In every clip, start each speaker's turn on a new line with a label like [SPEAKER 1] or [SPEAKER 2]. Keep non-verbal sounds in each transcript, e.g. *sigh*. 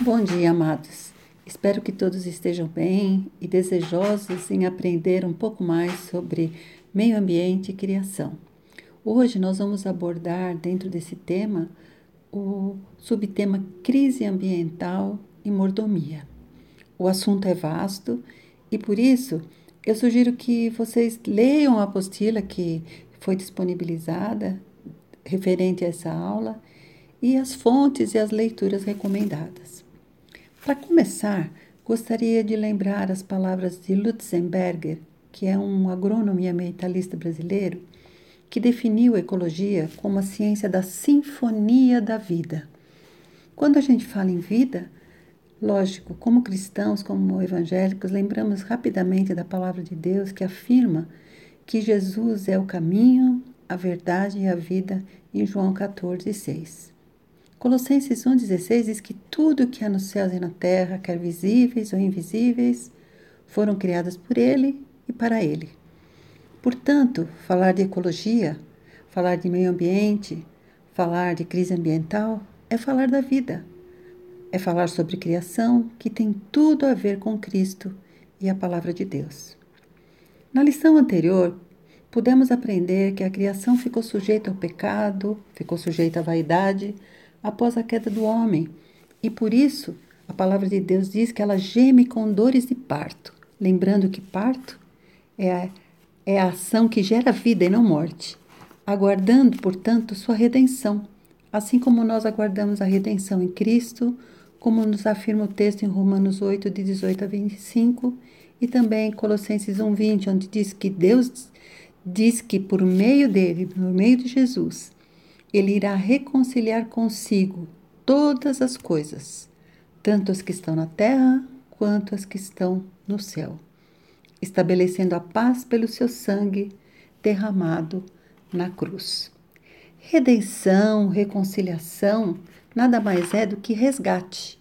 [SPEAKER 1] Bom dia, amados. Espero que todos estejam bem e desejosos em aprender um pouco mais sobre meio ambiente e criação. Hoje nós vamos abordar, dentro desse tema, o subtema crise ambiental e mordomia. O assunto é vasto e por isso eu sugiro que vocês leiam a apostila que foi disponibilizada referente a essa aula e as fontes e as leituras recomendadas. Para começar, gostaria de lembrar as palavras de Lutzenberger, que é um agrônomo e ambientalista brasileiro, que definiu a ecologia como a ciência da sinfonia da vida. Quando a gente fala em vida, lógico, como cristãos, como evangélicos, lembramos rapidamente da palavra de Deus que afirma que Jesus é o caminho, a verdade e a vida em João 14, 6. Colossenses 1,16 diz que tudo que há nos céus e na terra, quer visíveis ou invisíveis, foram criadas por Ele e para Ele. Portanto, falar de ecologia, falar de meio ambiente, falar de crise ambiental é falar da vida. É falar sobre criação que tem tudo a ver com Cristo e a palavra de Deus. Na lição anterior, pudemos aprender que a criação ficou sujeita ao pecado, ficou sujeita à vaidade, após a queda do homem. E por isso, a palavra de Deus diz que ela geme com dores de parto. Lembrando que parto é a, é a ação que gera vida e não morte, aguardando, portanto, sua redenção, assim como nós aguardamos a redenção em Cristo, como nos afirma o texto em Romanos 8, de 18 a 25, e também em Colossenses 1, 20, onde diz que Deus diz que por meio dele, por meio de Jesus, ele irá reconciliar consigo todas as coisas, tanto as que estão na terra quanto as que estão no céu, estabelecendo a paz pelo seu sangue derramado na cruz. Redenção, reconciliação, nada mais é do que resgate.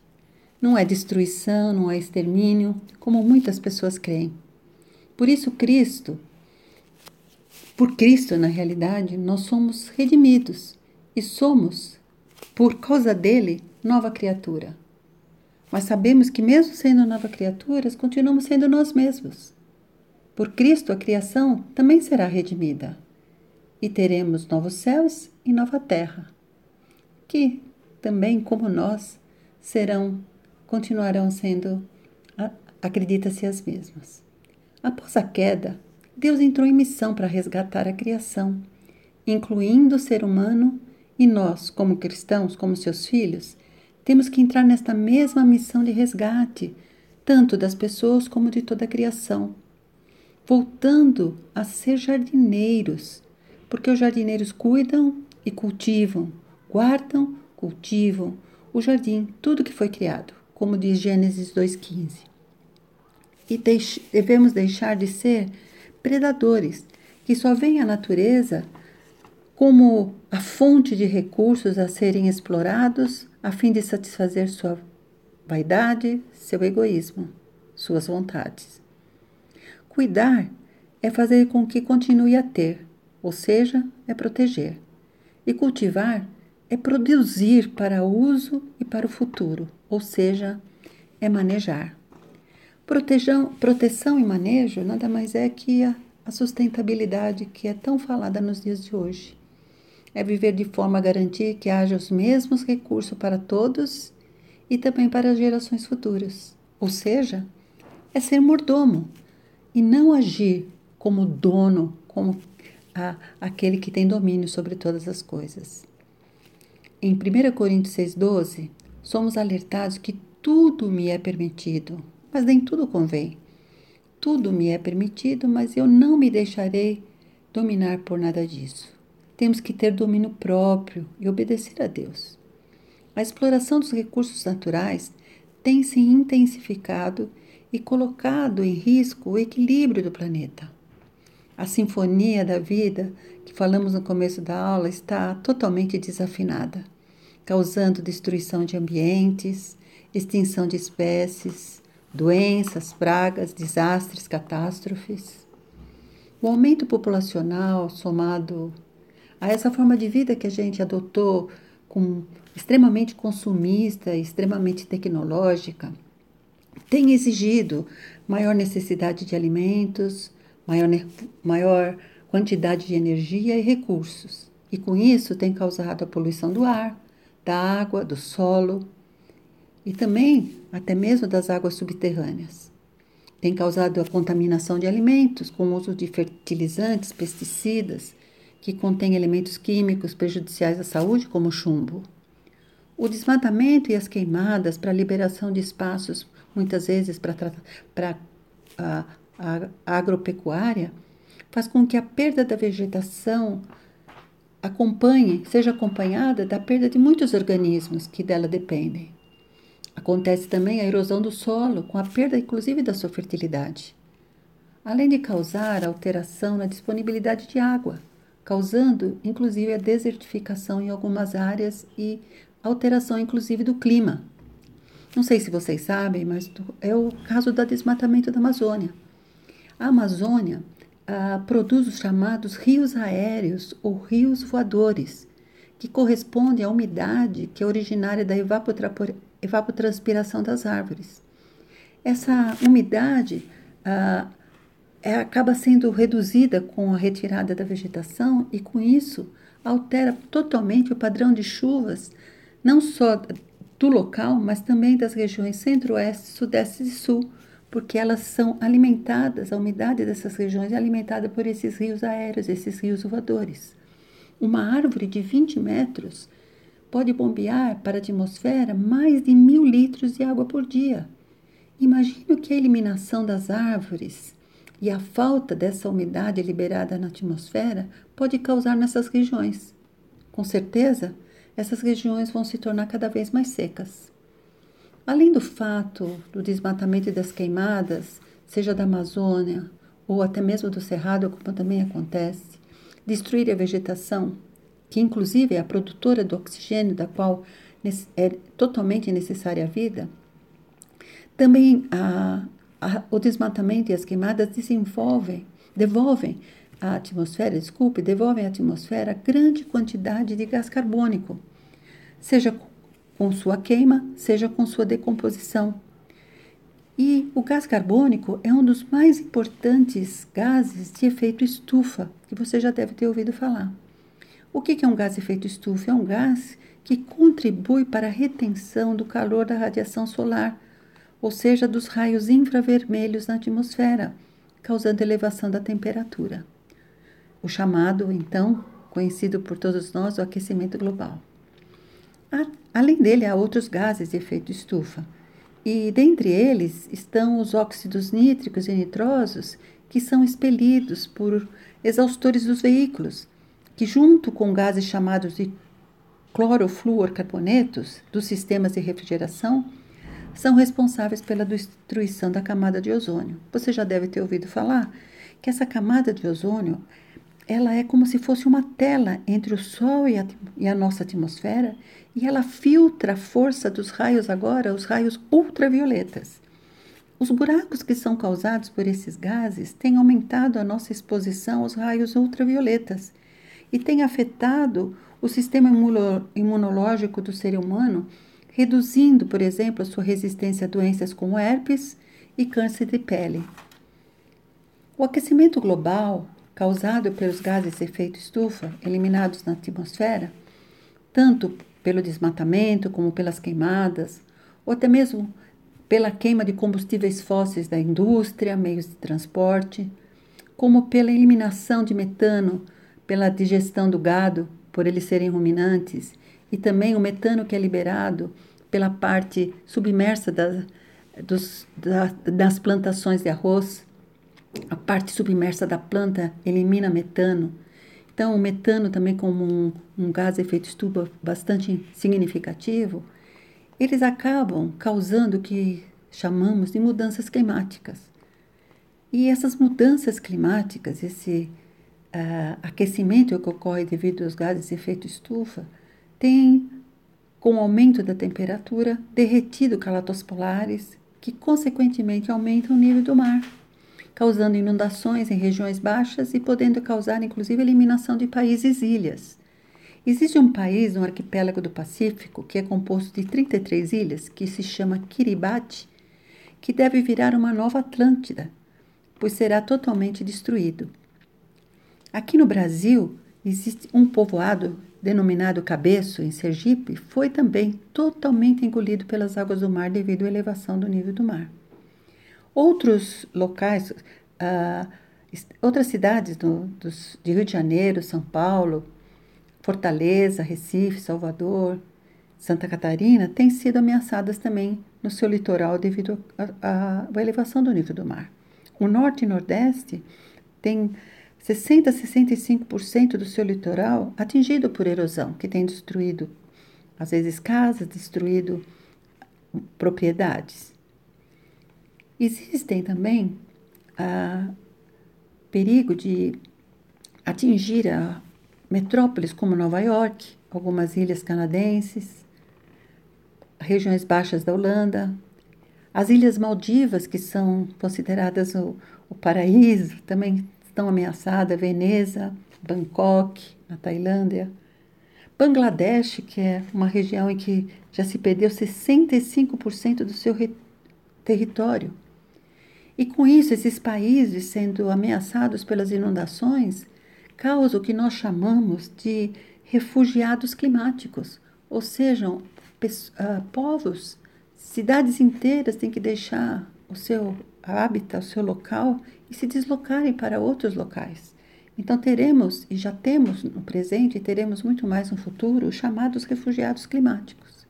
[SPEAKER 1] Não é destruição, não é extermínio, como muitas pessoas creem. Por isso, Cristo, por Cristo, na realidade, nós somos redimidos e somos, por causa dele, nova criatura. Mas sabemos que, mesmo sendo nova criaturas, continuamos sendo nós mesmos. Por Cristo, a criação também será redimida e teremos novos céus e nova terra, que também, como nós, serão, continuarão sendo, acredita-se, as mesmas. Após a queda, Deus entrou em missão para resgatar a criação, incluindo o ser humano e nós, como cristãos, como seus filhos, temos que entrar nesta mesma missão de resgate, tanto das pessoas como de toda a criação, voltando a ser jardineiros, porque os jardineiros cuidam e cultivam, guardam, cultivam o jardim, tudo que foi criado, como diz Gênesis 2,15. E devemos deixar de ser predadores, que só veem a natureza como a fonte de recursos a serem explorados a fim de satisfazer sua vaidade, seu egoísmo, suas vontades. Cuidar é fazer com que continue a ter, ou seja, é proteger. E cultivar é produzir para uso e para o futuro, ou seja, é manejar. Protejão, proteção e manejo nada mais é que a, a sustentabilidade que é tão falada nos dias de hoje é viver de forma a garantir que haja os mesmos recursos para todos e também para as gerações futuras. Ou seja, é ser mordomo e não agir como dono, como a, aquele que tem domínio sobre todas as coisas. Em 1 Coríntios 6,12, somos alertados que tudo me é permitido, mas nem tudo convém. Tudo me é permitido, mas eu não me deixarei dominar por nada disso. Temos que ter domínio próprio e obedecer a Deus. A exploração dos recursos naturais tem se intensificado e colocado em risco o equilíbrio do planeta. A sinfonia da vida, que falamos no começo da aula, está totalmente desafinada, causando destruição de ambientes, extinção de espécies, doenças, pragas, desastres, catástrofes. O aumento populacional, somado a essa forma de vida que a gente adotou com, extremamente consumista, extremamente tecnológica, tem exigido maior necessidade de alimentos, maior, maior quantidade de energia e recursos. E com isso tem causado a poluição do ar, da água, do solo e também até mesmo das águas subterrâneas. Tem causado a contaminação de alimentos com o uso de fertilizantes, pesticidas, que contêm elementos químicos prejudiciais à saúde, como chumbo. O desmatamento e as queimadas para a liberação de espaços, muitas vezes para a, a, a agropecuária, faz com que a perda da vegetação acompanhe, seja acompanhada da perda de muitos organismos que dela dependem. Acontece também a erosão do solo, com a perda inclusive da sua fertilidade, além de causar alteração na disponibilidade de água, causando inclusive a desertificação em algumas áreas e alteração inclusive do clima. Não sei se vocês sabem, mas é o caso do desmatamento da Amazônia. A Amazônia ah, produz os chamados rios aéreos ou rios voadores, que correspondem à umidade que é originária da evapotranspiração das árvores. Essa umidade ah, é, acaba sendo reduzida com a retirada da vegetação e, com isso, altera totalmente o padrão de chuvas, não só do local, mas também das regiões centro-oeste, sudeste e sul, porque elas são alimentadas, a umidade dessas regiões é alimentada por esses rios aéreos, esses rios voadores. Uma árvore de 20 metros pode bombear para a atmosfera mais de mil litros de água por dia. Imagino que a eliminação das árvores e a falta dessa umidade liberada na atmosfera pode causar nessas regiões. Com certeza, essas regiões vão se tornar cada vez mais secas. Além do fato do desmatamento e das queimadas, seja da Amazônia ou até mesmo do Cerrado, como também acontece, destruir a vegetação que inclusive é a produtora do oxigênio da qual é totalmente necessária a vida, também a, o desmatamento e as queimadas desenvolvem, devolvem à atmosfera, desculpe, devolvem à atmosfera grande quantidade de gás carbônico, seja com sua queima, seja com sua decomposição. E o gás carbônico é um dos mais importantes gases de efeito estufa, que você já deve ter ouvido falar. O que é um gás de efeito estufa? É um gás que contribui para a retenção do calor da radiação solar, ou seja, dos raios infravermelhos na atmosfera, causando elevação da temperatura. O chamado, então, conhecido por todos nós, o aquecimento global. Além dele, há outros gases de efeito estufa, e dentre eles estão os óxidos nítricos e nitrosos, que são expelidos por exaustores dos veículos que, junto com gases chamados de clorofluorcarbonetos dos sistemas de refrigeração, são responsáveis pela destruição da camada de ozônio. Você já deve ter ouvido falar que essa camada de ozônio ela é como se fosse uma tela entre o Sol e a, e a, nossa atmosfera e ela filtra a força dos raios agora, os raios ultravioletas. Os buracos que são causados por esses gases têm aumentado a nossa exposição aos raios ultravioletas e tem afetado o sistema imunológico do ser humano, reduzindo, por exemplo, a sua resistência a doenças como herpes e câncer de pele. O aquecimento global, causado pelos gases de efeito estufa eliminados na atmosfera, tanto pelo desmatamento como pelas queimadas, ou até mesmo pela queima de combustíveis fósseis da indústria, meios de transporte, como pela eliminação de metano pela digestão do gado, por eles serem ruminantes, e também o metano que é liberado pela parte submersa das, dos, da, das plantações de arroz. A parte submersa da planta elimina metano. Então, o metano também como um, um gás efeito estufa bastante significativo, eles acabam causando o que chamamos de mudanças climáticas. E essas mudanças climáticas, esse uh, aquecimento que ocorre devido aos gases de efeito estufa tem, com o aumento da temperatura, derretido calotas polares, que consequentemente aumentam o nível do mar, causando inundações em regiões baixas e podendo causar inclusive eliminação de países e ilhas. Existe um país no arquipélago do Pacífico que é composto de 33 ilhas, que se chama Kiribati, que deve virar uma nova Atlântida, pois será totalmente destruído. Aqui no Brasil, existe um povoado denominado Cabeço, em Sergipe, foi também totalmente engolido pelas águas do mar devido à elevação do nível do mar. Outros locais, uh, outras cidades do, dos, de Rio de Janeiro, São Paulo, Fortaleza, Recife, Salvador, Santa Catarina, têm sido ameaçadas também no seu litoral devido à elevação do nível do mar. O norte e nordeste têm 60 a 65% do seu litoral atingido por erosão, que tem destruído, às vezes, casas, destruído propriedades. Existem também a perigo de atingir a metrópoles como Nova York, algumas ilhas canadenses, regiões baixas da Holanda, as Ilhas Maldivas, que são consideradas o, o paraíso, também estão ameaçadas, Veneza, Bangkok, na Tailândia. Bangladesh, que é uma região em que já se perdeu 65% do seu território. E com isso, esses países sendo ameaçados pelas inundações, causam o que nós chamamos de refugiados climáticos, ou seja, uh, povos, cidades inteiras têm que deixar o seu hábitat, o seu local e se deslocarem para outros locais. Então teremos, e já temos no presente, e teremos muito mais no futuro, os chamados refugiados climáticos.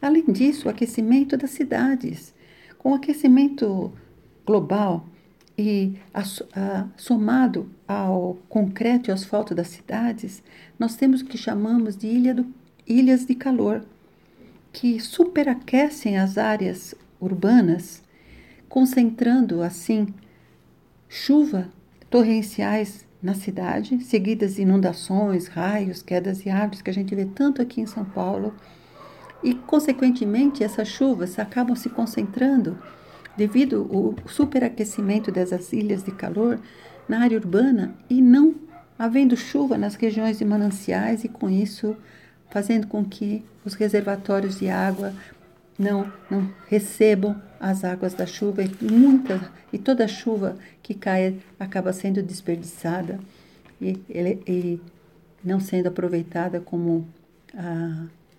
[SPEAKER 1] Além disso, o aquecimento das cidades. Com o aquecimento global e somado ao concreto e asfalto das cidades, nós temos o que chamamos de ilha do, ilhas de calor, que superaquecem as áreas urbanas, concentrando assim chuva torrenciais na cidade, seguidas inundações, raios, quedas de árvores que a gente vê tanto aqui em São Paulo. E, consequentemente, essas chuvas acabam se concentrando devido ao superaquecimento dessas ilhas de calor na área urbana e não havendo chuva nas regiões de mananciais e com isso fazendo com que os reservatórios de água não, não recebam as águas da chuva e muita e toda chuva que cai acaba sendo desperdiçada e, e não sendo aproveitada como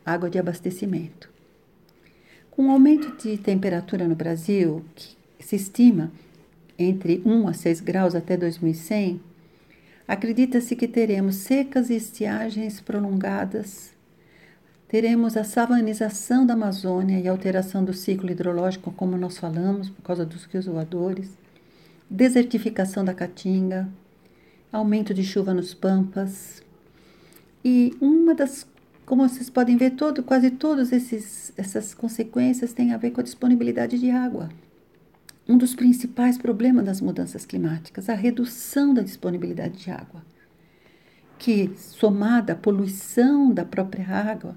[SPEAKER 1] água de abastecimento. Com o aumento de temperatura no Brasil, que se estima entre 1 a 6 graus até 2100, acredita-se que teremos secas e estiagens prolongadas, teremos a savanização da Amazônia e alteração do ciclo hidrológico, como nós falamos, por causa dos rios voadores, desertificação da caatinga, aumento de chuva nos pampas. E uma das como vocês podem ver, todo, quase todas essas consequências têm a ver com a disponibilidade de água. Um dos principais problemas das mudanças climáticas, a redução da disponibilidade de água, que, somada à poluição da própria água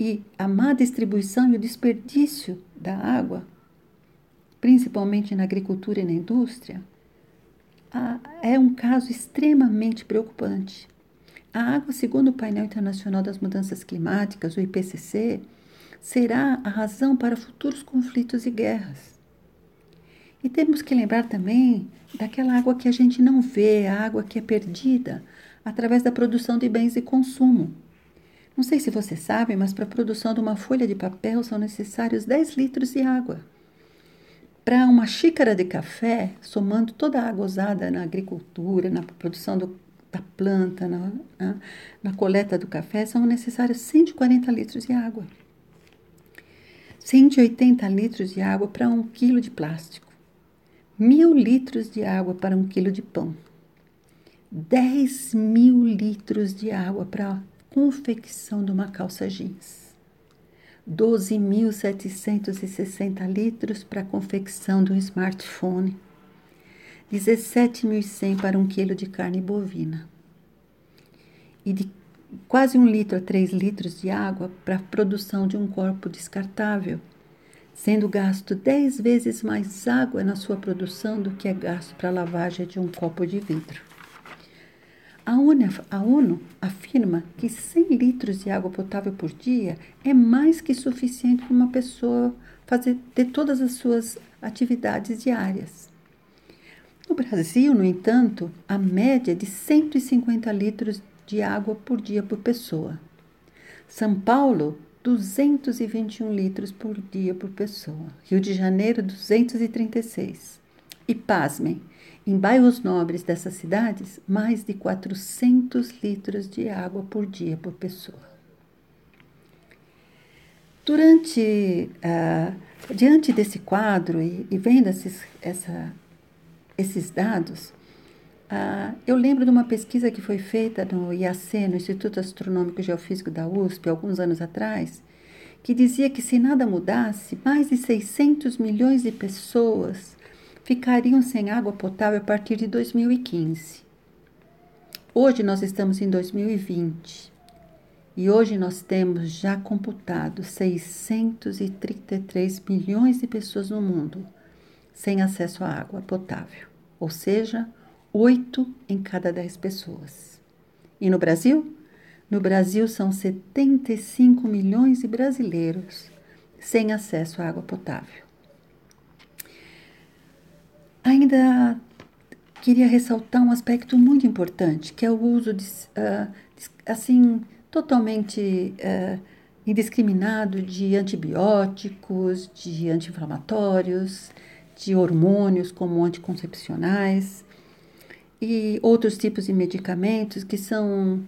[SPEAKER 1] e a má distribuição e o desperdício da água, principalmente na agricultura e na indústria, é um caso extremamente preocupante. A água, segundo o Painel Internacional das Mudanças Climáticas, o IPCC, será a razão para futuros conflitos e guerras. E temos que lembrar também daquela água que a gente não vê, a água que é perdida através da produção de bens de consumo. Não sei se você sabe, mas para a produção de uma folha de papel são necessários 10 litros de água. Para uma xícara de café, somando toda a água usada na agricultura, na produção do da planta, na, na, na coleta do café, são necessários 140 litros de água. 180 litros de água para um quilo de plástico. Mil litros de água para um quilo de pão. 10 mil litros de água para confecção de uma calça jeans. 12.760 litros para a confecção de um smartphone. 17.100 para um quilo de carne bovina e de quase um litro a três litros de água para a produção de um corpo descartável, sendo gasto dez vezes mais água na sua produção do que é gasto para a lavagem de um copo de vidro. A ONU, a ONU afirma que 100 litros de água potável por dia é mais que suficiente para uma pessoa fazer ter todas as suas atividades diárias. No Brasil, no entanto, a média é de 150 litros de água por dia por pessoa. São Paulo, 221 litros por dia por pessoa. Rio de Janeiro, 236. E pasmem, em bairros nobres dessas cidades, mais de 400 litros de água por dia por pessoa. Durante, uh, diante desse quadro e, e vendo esses, essa, esses dados, uh, eu lembro de uma pesquisa que foi feita no IAC, no Instituto Astronômico e Geofísico da USP, alguns anos atrás, que dizia que se nada mudasse, mais de 600 milhões de pessoas ficariam sem água potável a partir de 2015. Hoje nós estamos em 2020 e hoje nós temos já computado 633 milhões de pessoas no mundo sem acesso à água potável, ou seja, 8 em cada 10 pessoas. E no Brasil? No Brasil são 75 milhões de brasileiros sem acesso à água potável. Ainda queria ressaltar um aspecto muito importante, que é o uso de, uh, assim totalmente uh, indiscriminado de antibióticos, de anti-inflamatórios, de hormônios como anticoncepcionais e outros tipos de medicamentos que são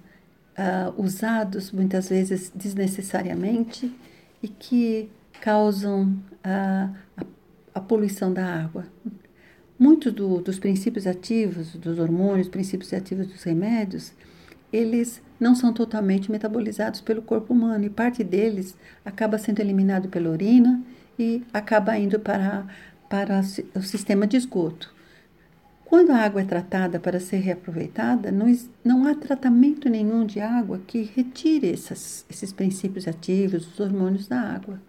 [SPEAKER 1] uh, usados muitas vezes desnecessariamente e que causam a, a poluição da água. Muitos do, dos princípios ativos, dos hormônios, princípios ativos dos remédios, eles não são totalmente metabolizados pelo corpo humano e parte deles acaba sendo eliminado pela urina e acaba indo para, para o sistema de esgoto. Quando a água é tratada para ser reaproveitada, não, não há tratamento nenhum de água que retire essas, esses princípios ativos, os hormônios da água.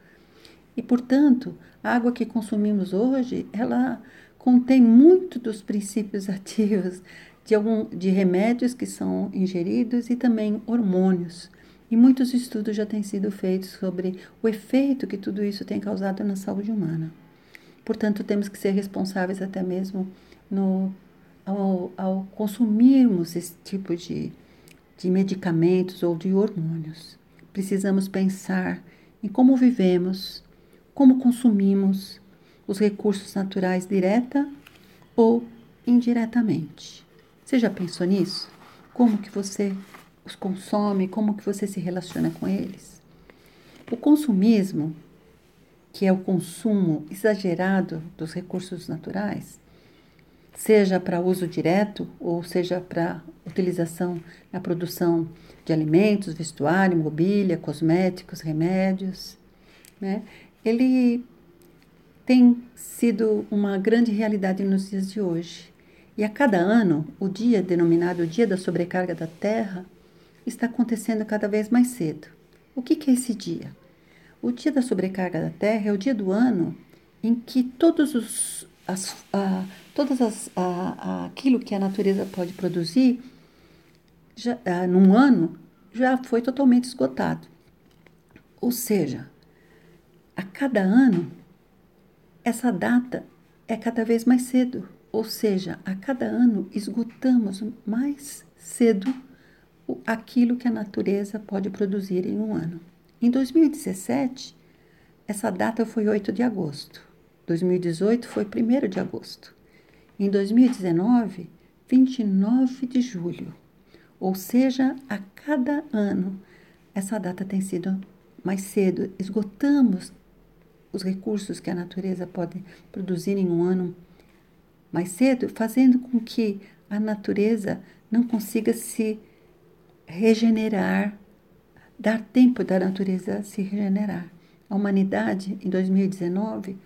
[SPEAKER 1] E, portanto, a água que consumimos hoje, ela contém muito dos princípios *laughs* ativos de, algum, de remédios que são ingeridos e também hormônios. E muitos estudos já têm sido feitos sobre o efeito que tudo isso tem causado na saúde humana. Portanto, temos que ser responsáveis até mesmo no, ao, ao consumirmos esse tipo de, de medicamentos ou de hormônios. Precisamos pensar em como vivemos, como consumimos, os recursos naturais direta ou indiretamente. Você já pensou nisso? Como que você os consome, como que você se relaciona com eles? O consumismo, que é o consumo exagerado dos recursos naturais, seja para uso direto ou seja para utilização na produção de alimentos, vestuário, mobília, cosméticos, remédios, né? Ele tem sido uma grande realidade nos dias de hoje. E a cada ano, o dia denominado Dia da Sobrecarga da Terra está acontecendo cada vez mais cedo. O que, é esse dia? O Dia da Sobrecarga da Terra é o dia do ano em que todos os, as, a, todas as, a, aquilo que a natureza pode produzir já, a, num ano já foi totalmente esgotado. Ou seja, a cada ano essa data é cada vez mais cedo, ou seja, a cada ano esgotamos mais cedo aquilo que a natureza pode produzir em um ano. Em 2017, essa data foi 8 de agosto. 2018 foi 1 de agosto. Em 2019, 29 de julho. Ou seja, a cada ano essa data tem sido mais cedo. Esgotamos os recursos que a natureza pode produzir em um ano mais cedo, fazendo com que a natureza não consiga se regenerar, dar tempo da natureza se regenerar. A humanidade, em 2019,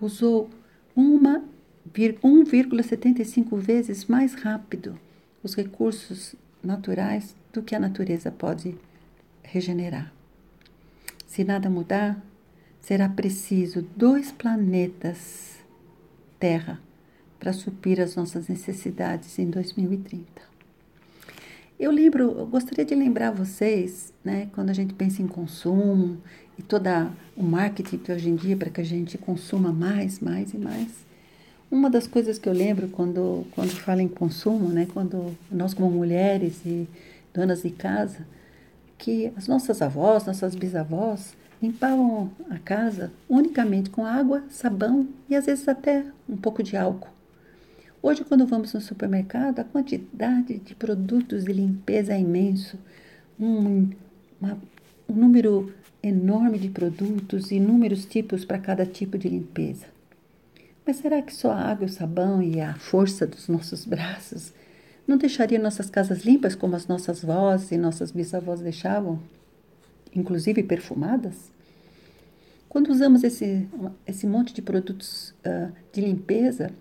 [SPEAKER 1] usou 1,75 vezes mais rápido os recursos naturais do que a natureza pode regenerar. Se nada mudar, será preciso dois planetas Terra para suprir as nossas necessidades em 2030. Eu lembro, eu gostaria de lembrar vocês, né, quando a gente pensa em consumo e todo o marketing que hoje em dia para que a gente consuma mais, mais e mais. Uma das coisas que eu lembro quando quando fala em consumo, né, quando nós como mulheres e donas de casa, que as nossas avós, nossas bisavós limpavam a casa unicamente com água, sabão e às vezes até um pouco de álcool. Hoje, quando vamos no supermercado, a quantidade de produtos de limpeza é imenso. Um, uma, um número enorme de produtos, inúmeros tipos para cada tipo de limpeza. Mas será que só a água, o sabão e a força dos nossos *laughs* braços não deixaria nossas casas limpas como as nossas vós e nossas bisavós deixavam, inclusive perfumadas? Quando usamos esse, esse monte de produtos uh, de limpeza,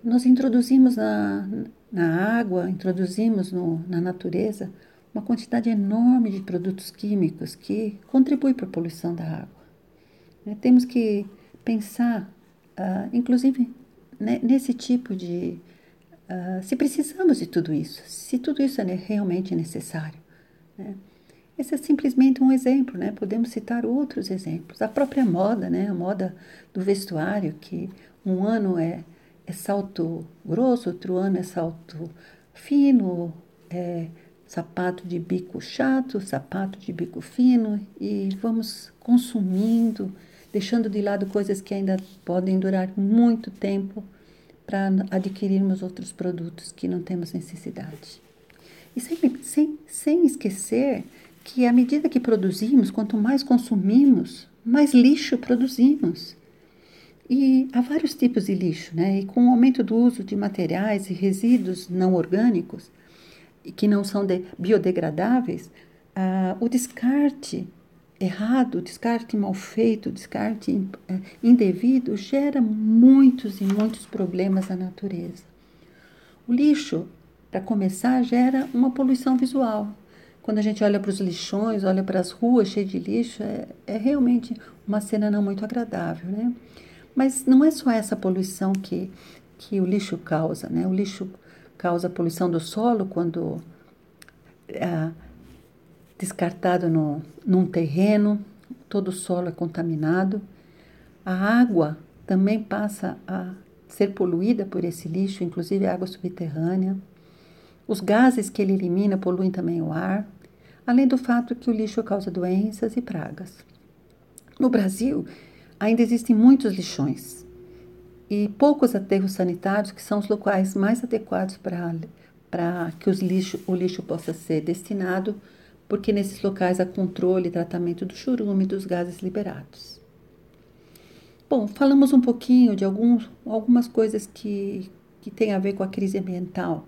[SPEAKER 1] nós introduzimos na, na água, introduzimos no, na natureza uma quantidade enorme de produtos químicos que contribuem para a poluição da água. Né? Temos que pensar, uh, inclusive, né, nesse tipo de. Uh, se precisamos de tudo isso, se tudo isso é realmente necessário. Né? Esse é simplesmente um exemplo, né? Podemos citar outros exemplos. A própria moda, né? A moda do vestuário, que um ano é é salto grosso, outro ano é salto fino, é sapato de bico chato, sapato de bico fino e vamos consumindo, deixando de lado coisas que ainda podem durar muito tempo para adquirirmos outros produtos que não temos necessidade. E sem, sem, sem esquecer que à medida que produzimos, quanto mais consumimos, mais lixo produzimos. E há vários tipos de lixo, né? E com o aumento do uso de materiais e resíduos não orgânicos, que não são de, biodegradáveis, ah, o descarte errado, o descarte mal feito, o descarte eh, indevido gera muitos e muitos problemas à natureza. O lixo, para começar, gera uma poluição visual. Quando a gente olha para os lixões, olha para as ruas cheias de lixo, é, é realmente uma cena não muito agradável, né? Mas não é só essa poluição que, que o lixo causa, né? O lixo causa poluição do solo quando é descartado no, num terreno, todo o solo é contaminado. A água também passa a ser poluída por esse lixo, inclusive a água subterrânea. Os gases que ele elimina poluem também o ar, além do fato que o lixo causa doenças e pragas. No Brasil, ainda existem muitos lixões e poucos aterros sanitários, que são os locais mais adequados para que os lixo, o lixo possa ser destinado, porque nesses locais há controle e tratamento do churume e dos gases liberados. Bom, falamos um pouquinho de alguns, algumas coisas que, que têm a ver com a crise ambiental.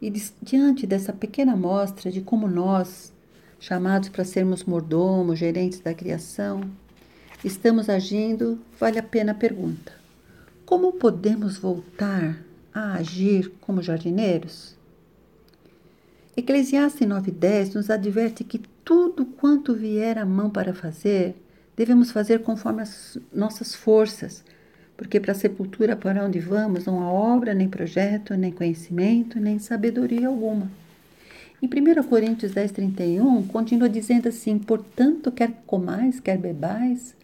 [SPEAKER 1] E diante dessa pequena amostra de como nós, chamados para sermos mordomos, gerentes da criação, estamos agindo, vale a pena a pergunta: como podemos voltar a agir como jardineiros? Eclesiastes 9:10 nos adverte que tudo quanto vier à mão para fazer, devemos fazer conforme as nossas forças, porque para a sepultura para onde vamos não há obra, nem projeto, nem conhecimento, nem sabedoria alguma. Em 1 Coríntios 10, 31, continua dizendo assim: Portanto, quer comais, quer bebais,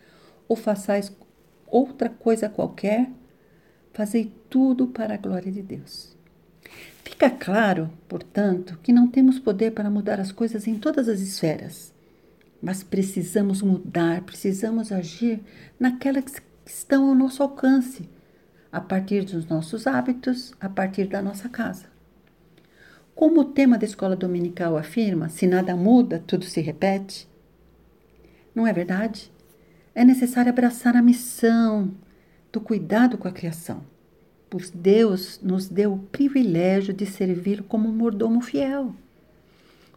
[SPEAKER 1] ou façais outra coisa qualquer, fazei tudo para a glória de Deus. Fica claro, portanto, que não temos poder para mudar as coisas em todas as esferas, mas precisamos mudar, precisamos agir naquelas que estão ao nosso alcance, a partir dos nossos hábitos, a partir da nossa casa. Como o tema da escola dominical afirma, se nada muda, tudo se repete. Não é verdade? é necessário abraçar a missão do cuidado com a criação, pois Deus nos deu o privilégio de servir como um mordomo fiel.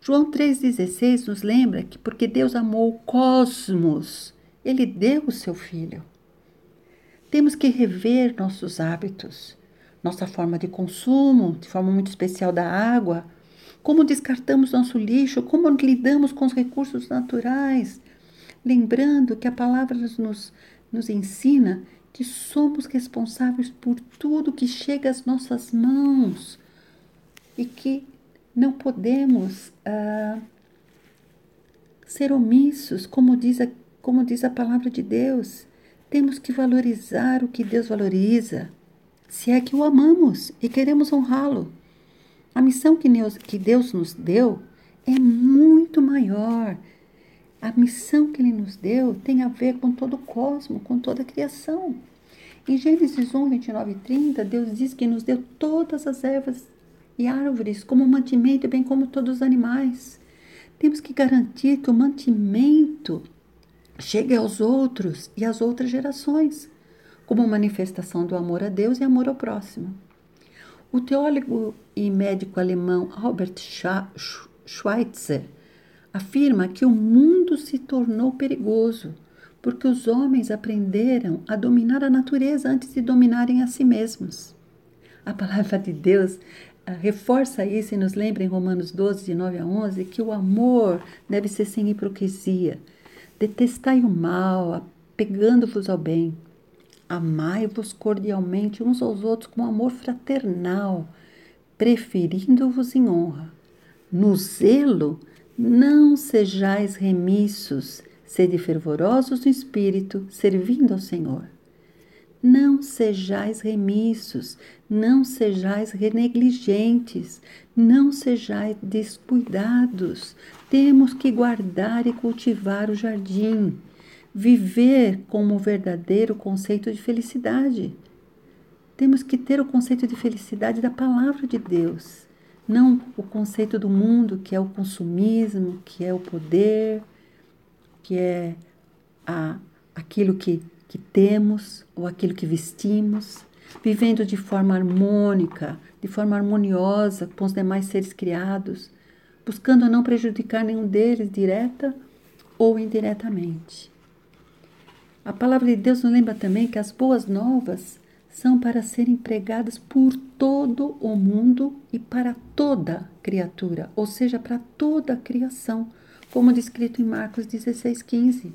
[SPEAKER 1] João 3,16 nos lembra que porque Deus amou o cosmos, ele deu o seu filho. Temos que rever nossos hábitos, nossa forma de consumo, de forma muito especial da água, como descartamos nosso lixo, como lidamos com os recursos naturais, lembrando que a palavra nos, nos ensina que somos responsáveis por tudo que chega às nossas mãos e que Não podemos ah, ser omissos, como diz, a, como diz a palavra de Deus. Temos que valorizar o que Deus valoriza, se é que o amamos e queremos honrá-lo. A missão que Deus, nos deu é muito maior. A missão que Ele nos deu tem a ver com todo o cosmo, com toda a criação. Em Gênesis 1, 29 e 30, Deus diz que nos deu todas as ervas e árvores como mantimento, bem como todos os animais. Temos que garantir que o mantimento chegue aos outros e às outras gerações, como manifestação do amor a Deus e amor ao próximo. O teólogo e médico alemão Albert Schweitzer afirma que o mundo se tornou perigoso porque os homens aprenderam a dominar a natureza antes de dominarem a si mesmos. A palavra de Deus reforça isso e nos lembra em Romanos 12, de 9 a 11, que o amor deve ser sem hipocrisia. Detestai o mal, apegando-vos ao bem. Amai-vos cordialmente uns aos outros com amor fraternal, preferindo-vos em honra. No zelo, não sejais remissos, sede fervorosos no espírito, servindo ao Senhor. Não sejais remissos, não sejais negligentes, não sejais descuidados. Temos que guardar e cultivar o jardim, viver como o verdadeiro conceito de felicidade. Temos que ter o conceito de felicidade da palavra de Deus, não o conceito do mundo, que é o consumismo, que é o poder, que é a, aquilo que que temos ou aquilo que vestimos, vivendo de forma harmônica, de forma harmoniosa com os demais seres criados, buscando não prejudicar nenhum deles direta ou indiretamente. A palavra de Deus nos lembra também que as boas novas são para serem pregadas por todo o mundo e para toda criatura, ou seja, para toda a criação, como descrito em Marcos 16,15.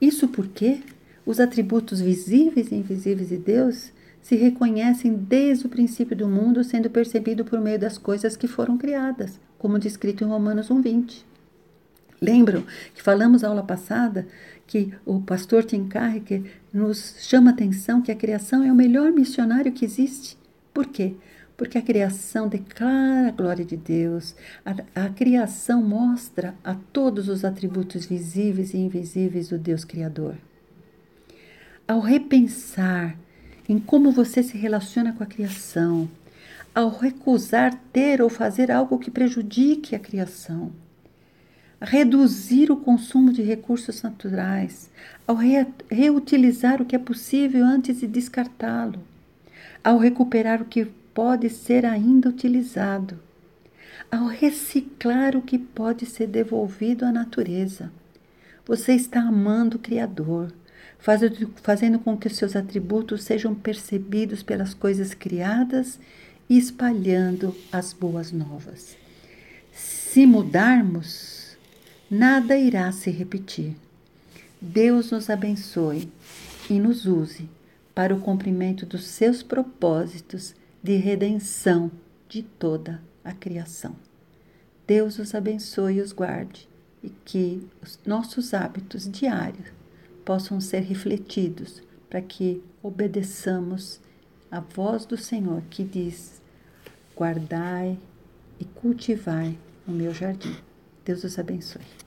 [SPEAKER 1] Isso porque os atributos visíveis e invisíveis de Deus se reconhecem desde o princípio do mundo, sendo percebido por meio das coisas que foram criadas, como descrito em Romanos 1:20. Lembram que falamos na aula passada que o pastor Tim Carricker nos chama a atenção que a criação é o melhor missionário que existe. Por quê? Porque a criação declara a glória de Deus, a, a criação mostra a todos os atributos visíveis e invisíveis do Deus Criador ao repensar em como você se relaciona com a criação, ao recusar ter ou fazer algo que prejudique a criação, reduzir o consumo de recursos naturais, ao re reutilizar o que é possível antes de descartá-lo, ao recuperar o que pode ser ainda utilizado, ao reciclar o que pode ser devolvido à natureza. Você está amando o Criador fazendo com que seus atributos sejam percebidos pelas coisas criadas e espalhando as boas novas. Se mudarmos, nada irá se repetir. Deus nos abençoe e nos use para o cumprimento dos seus propósitos de redenção de toda a criação. Deus os abençoe e os guarde e que os nossos hábitos diários possam ser refletidos para que obedeçamos a voz do Senhor que diz: guardai e cultivai o meu jardim. Deus os abençoe.